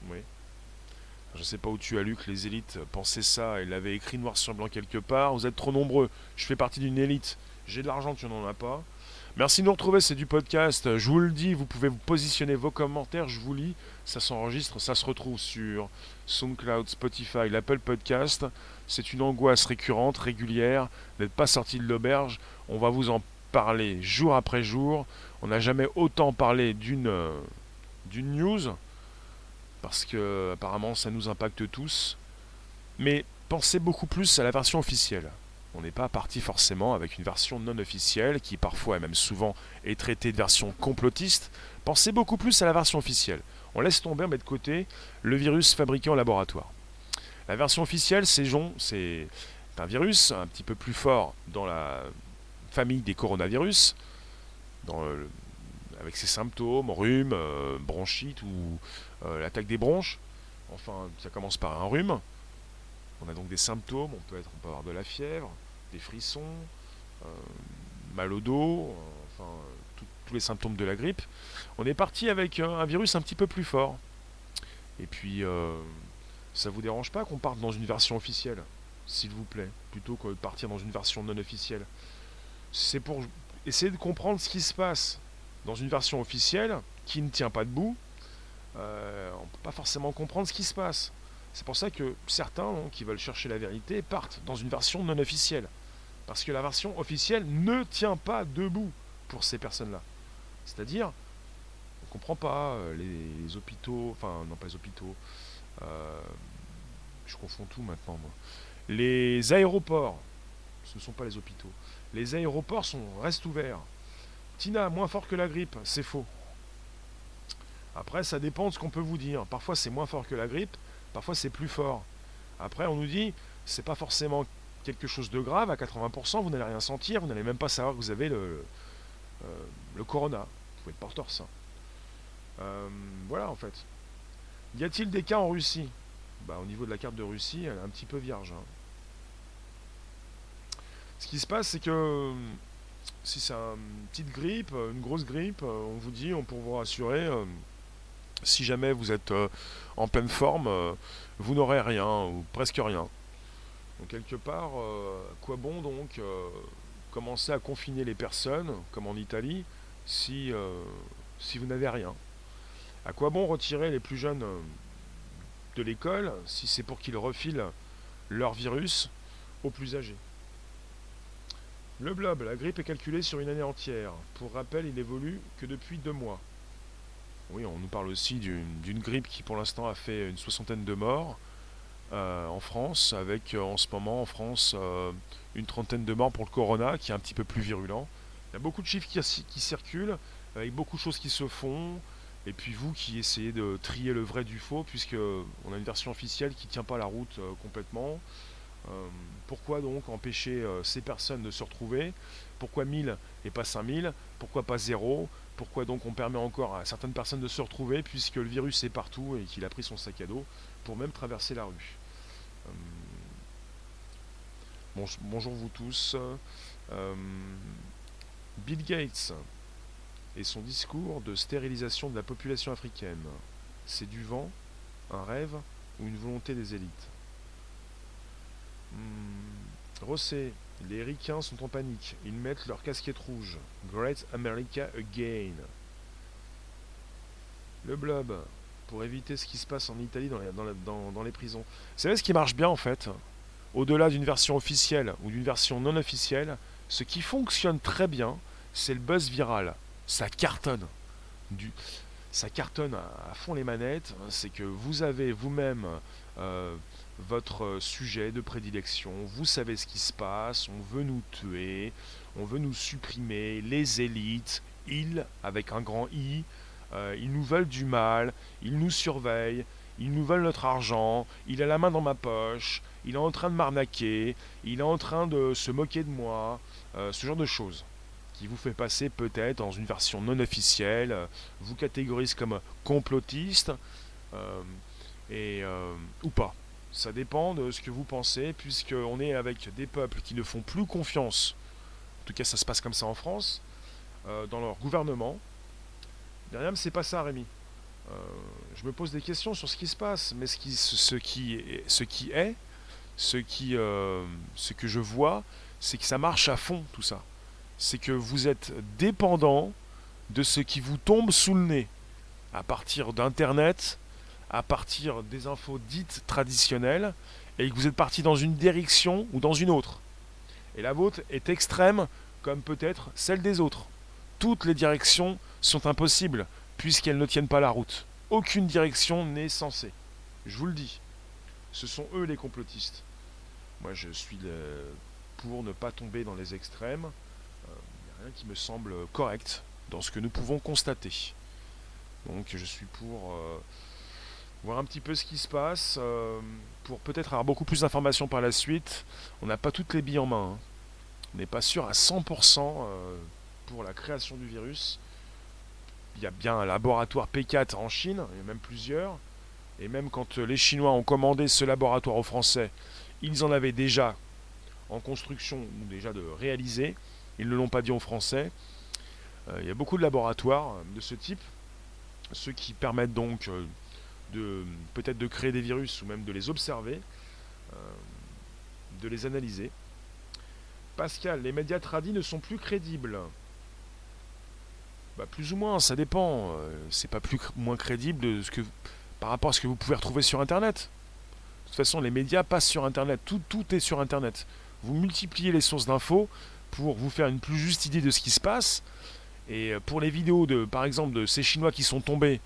Oui. Je ne sais pas où tu as lu que les élites pensaient ça et l'avaient écrit noir sur blanc quelque part. Vous êtes trop nombreux. Je fais partie d'une élite. J'ai de l'argent, tu n'en as pas. Merci de nous retrouver, c'est du podcast. Je vous le dis, vous pouvez vous positionner vos commentaires, je vous lis. Ça s'enregistre, ça se retrouve sur SoundCloud, Spotify, l'Apple Podcast. C'est une angoisse récurrente, régulière, d'être pas sorti de l'auberge. On va vous en parler jour après jour. On n'a jamais autant parlé d'une euh, d'une news parce que apparemment ça nous impacte tous. Mais pensez beaucoup plus à la version officielle. On n'est pas parti forcément avec une version non officielle qui parfois et même souvent est traitée de version complotiste. Pensez beaucoup plus à la version officielle. On laisse tomber, on met de côté le virus fabriqué en laboratoire. La version officielle, c'est c'est un virus un petit peu plus fort dans la famille des coronavirus, avec ses symptômes, rhume, euh, bronchite ou l'attaque des bronches. Enfin, ça commence par un rhume. On a donc des symptômes, on peut, être, avoir de la fièvre, des frissons, euh, mal au dos, enfin tous les symptômes de la grippe. On est parti avec un virus un petit peu plus fort. Et puis, ça vous dérange pas qu'on parte dans une version officielle, s'il vous plaît, plutôt que de partir dans une version non officielle C'est pour essayer de comprendre ce qui se passe dans une version officielle qui ne tient pas debout. Euh, on ne peut pas forcément comprendre ce qui se passe. C'est pour ça que certains hein, qui veulent chercher la vérité partent dans une version non officielle. Parce que la version officielle ne tient pas debout pour ces personnes-là. C'est-à-dire, on ne comprend pas euh, les, hôpitaux, enfin non pas les hôpitaux, euh, je confonds tout maintenant, moi. Les aéroports, ce ne sont pas les hôpitaux. Les aéroports restent ouverts. Tina, moins fort que la grippe, c'est faux. Après, ça dépend de ce qu'on peut vous dire. Parfois, c'est moins fort que la grippe, parfois, c'est plus fort. Après, on nous dit, c'est pas forcément quelque chose de grave. À 80%, vous n'allez rien sentir, vous n'allez même pas savoir que vous avez le, euh, corona. Vous pouvez être porteur sain. Euh, voilà, en fait. Y a-t-il des cas en Russie? Bah, Au niveau de la carte de Russie, elle est un petit peu vierge. Hein. Ce qui se passe, c'est que si c'est une petite grippe, une grosse grippe, on vous dit, on pour vous rassurer, euh, si jamais vous êtes euh, en pleine forme, euh, vous n'aurez rien, ou presque rien. Donc quelque part, quoi bon donc commencer à confiner les personnes, comme en Italie, si, vous n'avez rien à quoi bon retirer les plus jeunes euh, de l'école si c'est pour qu'ils refilent leur virus aux plus âgés? Le blob, la grippe est calculée sur une année entière. Pour rappel, il évolue que depuis deux mois. Oui, on nous parle aussi d'une grippe qui pour l'instant a fait une soixantaine de morts en France, avec en ce moment en France une trentaine de morts pour le corona, qui est un petit peu plus virulent. Il y a beaucoup de chiffres qui, circulent, avec beaucoup de choses qui se font. Et puis vous qui essayez de trier le vrai du faux, puisque on a une version officielle qui ne tient pas la route euh, complètement. Euh, pourquoi donc empêcher euh, ces personnes de se retrouver? Pourquoi 1000 et pas 5000 Pourquoi pas 0 Pourquoi donc on permet encore à certaines personnes de se retrouver puisque le virus est partout et qu'il a pris son sac à dos pour même traverser la rue Bonjour vous tous. Bill Gates et son discours de stérilisation de la population africaine. C'est du vent, un rêve ou une volonté des élites? Hmm. Rosset, les ricains sont en panique. Ils mettent leur casquette rouge. Great America Again. Le blob, pour éviter ce qui se passe en Italie dans les, prisons. Vous savez ce qui marche bien en fait? Au-delà d'une version officielle ou d'une version non officielle, ce qui fonctionne très bien, c'est le buzz viral ça cartonne. Ça cartonne à, fond les manettes. C'est que vous avez vous-même votre sujet de prédilection. Vous savez ce qui se passe. On veut nous tuer. On veut nous supprimer. Les élites, ils, avec un grand I, euh, ils nous veulent du mal. Ils nous surveillent. Ils nous veulent notre argent. Il a la main dans ma poche. Il est en train de m'arnaquer. Il est en train de se moquer de moi. Euh, ce genre de choses qui vous fait passer peut-être dans une version non officielle, euh, vous catégorise comme complotiste, euh, et, euh, ou pas. Ça dépend de ce que vous pensez, puisqu'on est avec des peuples qui ne font plus confiance, en tout cas ça se passe comme ça en France, dans leur gouvernement. Derrière, c'est pas ça, Rémi. je me pose des questions sur ce qui se passe, mais ce qui, qui, ce qui est, ce, qui, ce que je vois, c'est que ça marche à fond, tout ça c'est que vous êtes dépendant de ce qui vous tombe sous le nez, à partir d'Internet, à partir des infos dites traditionnelles, et que vous êtes parti dans une direction ou dans une autre. Et la vôtre est extrême comme peut-être celle des autres. Toutes les directions sont impossibles, puisqu'elles ne tiennent pas la route. Aucune direction n'est censée. Je vous le dis. Ce sont eux les complotistes. Moi, je suis pour ne pas tomber dans les extrêmes qui me semble correct dans ce que nous pouvons constater. Donc je suis pour euh, voir un petit peu ce qui se passe, euh, pour peut-être avoir beaucoup plus d'informations par la suite. On n'a pas toutes les billes en main. Hein. On n'est pas sûr à 100% euh, pour la création du virus. Il y a bien un laboratoire P4 en Chine, il y a même plusieurs. Et même quand les Chinois ont commandé ce laboratoire aux Français, ils en avaient déjà en construction ou déjà de réaliser. Ils ne l'ont pas dit en Français. Euh, il y a beaucoup de laboratoires euh, de ce type, ceux qui permettent donc euh, peut-être de créer des virus ou même de les observer, de les analyser. Pascal, les médias tradis ne sont plus crédibles. Bah, plus ou moins, ça dépend. c'est pas plus moins crédible par rapport à ce que vous pouvez retrouver sur Internet. De toute façon, les médias passent sur Internet. Tout, tout est sur Internet. Vous multipliez les sources d'infos, pour vous faire une plus juste idée de ce qui se passe. Et euh, pour les vidéos de, par exemple, de ces Chinois qui sont tombés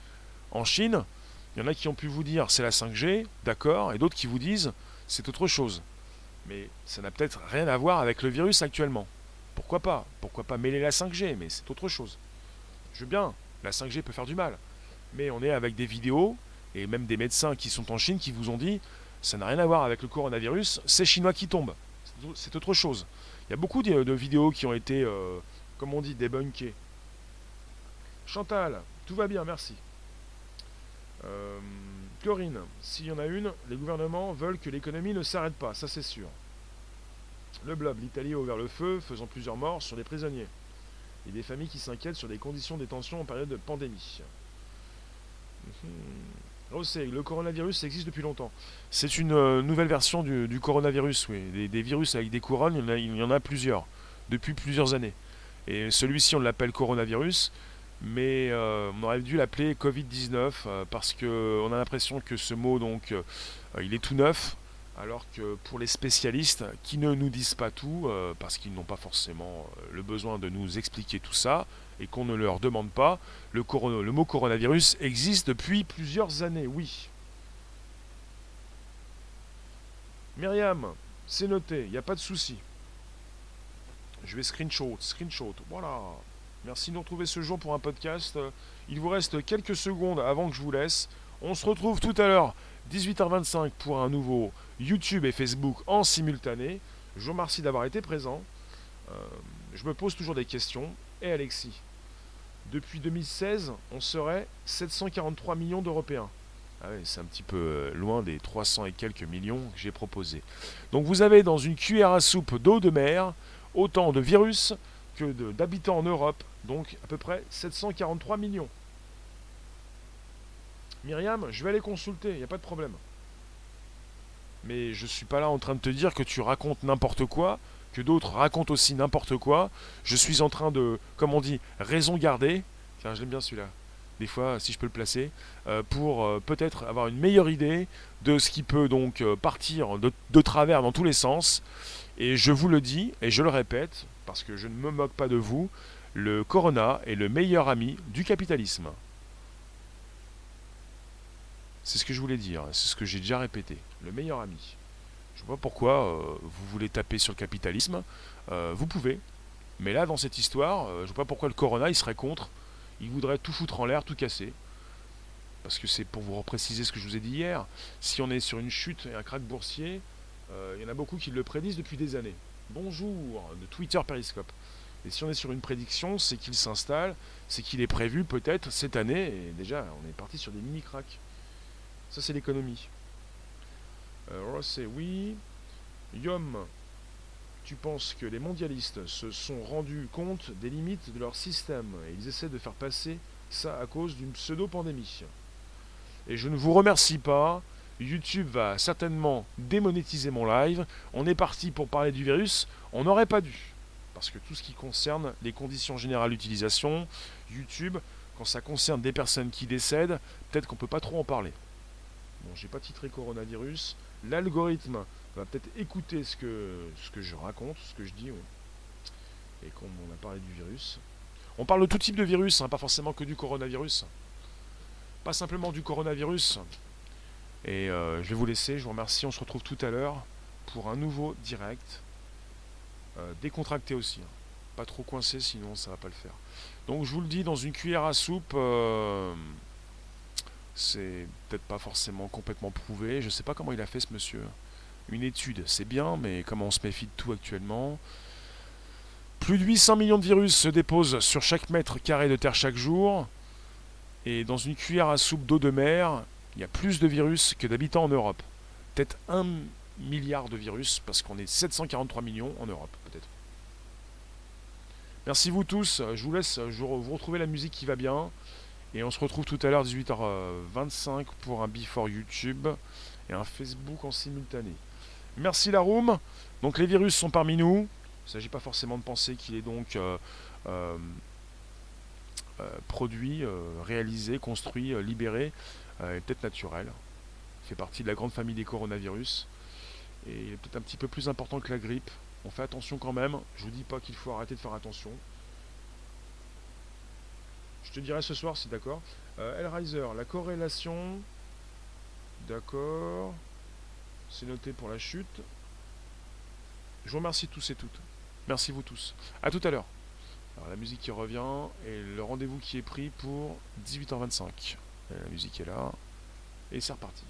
en Chine, il y en a qui ont pu vous dire c'est la 5G, d'accord, et d'autres qui vous disent c'est autre chose. Mais ça n'a peut-être rien à voir avec le virus actuellement. Pourquoi pas? Pourquoi pas mêler la 5G Mais c'est autre chose. Je veux bien, la 5G peut faire du mal. Mais on est avec des vidéos et même des médecins qui sont en Chine qui vous ont dit ça n'a rien à voir avec le coronavirus, c'est Chinois qui tombent. C'est autre chose. Il y a beaucoup de, vidéos qui ont été, euh, comme on dit, débunkées. Chantal, tout va bien, merci. Euh, Corinne, s'il y en a une, les gouvernements veulent que l'économie ne s'arrête pas, ça c'est sûr. Le blob, l'Italie a ouvert le feu, faisant plusieurs morts sur les prisonniers. Et des familles qui s'inquiètent sur des conditions de détention en période de pandémie. Oh, le coronavirus existe depuis longtemps. C'est une euh, nouvelle version du, coronavirus, oui. Des, virus avec des couronnes, il y, en a, plusieurs, depuis plusieurs années. Et celui-ci, on l'appelle coronavirus, mais euh, on aurait dû l'appeler Covid-19 euh, parce qu'on a l'impression que ce mot, donc, il est tout neuf, alors que pour les spécialistes qui ne nous disent pas tout, parce qu'ils n'ont pas forcément le besoin de nous expliquer tout ça, et qu'on ne leur demande pas, le, le mot coronavirus existe depuis plusieurs années, oui. Myriam, c'est noté, il n'y a pas de souci. Je vais screenshot, screenshot, voilà. Merci de nous retrouver ce jour pour un podcast. Il vous reste quelques secondes avant que je vous laisse. On se retrouve tout à l'heure, 18h25, pour un nouveau YouTube et Facebook en simultané. Je vous remercie d'avoir été présent. Euh, je me pose toujours des questions. Et Alexis, depuis 2016, on serait 743 millions d'Européens. Ah c'est un petit peu euh, loin des 300 et quelques millions que j'ai proposés. Donc vous avez dans une cuillère à soupe d'eau de mer autant de virus d'habitants en Europe, donc à peu près 743 millions. Myriam, je vais aller consulter, il n'y a pas de problème. Mais je ne suis pas là en train de te dire que tu racontes n'importe quoi, que d'autres racontent aussi n'importe quoi. Je suis en train de, comme on dit, raison garder. Tiens, je l'aime bien celui-là. Des fois, si je peux le placer, euh, pour euh, peut-être avoir une meilleure idée de ce qui peut donc euh, partir de, travers dans tous les sens. Et je vous le dis, et je le répète, parce que je ne me moque pas de vous, le corona est le meilleur ami du capitalisme. C'est ce que je voulais dire, c'est ce que j'ai déjà répété. Le meilleur ami. Je vois pourquoi euh, vous voulez taper sur le capitalisme. Euh, vous pouvez. Mais là, dans cette histoire, euh, je vois pas pourquoi le Corona, il serait contre. Il voudrait tout foutre en l'air, tout casser. Parce que c'est pour vous repréciser ce que je vous ai dit hier. Si on est sur une chute et un crack boursier, il y en a beaucoup qui le prédisent depuis des années. Bonjour, de Twitter Periscope. Et si on est sur une prédiction, c'est qu'il s'installe, c'est qu'il est prévu peut-être cette année, et déjà on est parti sur des mini-cracks. Ça c'est l'économie. Euh, c'est oui. Yom, tu penses que les mondialistes se sont rendus compte des limites de leur système et ils essaient de faire passer ça à cause d'une pseudo-pandémie? Et je ne vous remercie pas. YouTube va certainement démonétiser mon live. On est parti pour parler du virus. On n'aurait pas dû. Parce que tout ce qui concerne les conditions générales d'utilisation, YouTube, quand ça concerne des personnes qui décèdent, peut-être qu'on ne peut pas trop en parler. Bon, j'ai pas titré coronavirus. L'algorithme va peut-être écouter ce que, je raconte, ce que je dis. Et qu'on on a parlé du virus. On parle de tout type de virus, hein, pas forcément que du coronavirus. Pas simplement du coronavirus. Et euh, je vais vous laisser, je vous remercie. On se retrouve tout à l'heure pour un nouveau direct. Euh, décontracté aussi. Hein. Pas trop coincé, sinon ça va pas le faire. Donc je vous le dis, dans une cuillère à soupe. Euh, c'est peut-être pas forcément complètement prouvé. Je sais pas comment il a fait ce monsieur. Une étude, c'est bien, mais comment on se méfie de tout actuellement? Plus de 800 millions de virus se déposent sur chaque mètre carré de terre chaque jour. Et dans une cuillère à soupe d'eau de mer, il y a plus de virus que d'habitants en Europe. Peut-être un milliard de virus, parce qu'on est 743 millions en Europe, peut-être. Merci vous tous. Je vous laisse vous retrouver la musique qui va bien. Et on se retrouve tout à l'heure 18h25 pour un before YouTube et un Facebook en simultané. Merci la room. Donc les virus sont parmi nous. Il ne s'agit pas forcément de penser qu'il est donc euh, euh, euh, produit, réalisé, construit, libéré, et peut-être naturel. Fait partie de la grande famille des coronavirus. Et il est peut-être un petit peu plus important que la grippe. On fait attention quand même. Je vous dis pas qu'il faut arrêter de faire attention. Je te dirai ce soir si d'accord. Euh, Hellraiser, la corrélation. D'accord. C'est noté pour la chute. Je vous remercie tous et toutes. Merci vous tous. A tout à l'heure. Alors la musique qui revient et le rendez-vous qui est pris pour 18h25. La musique est là. Et c'est reparti.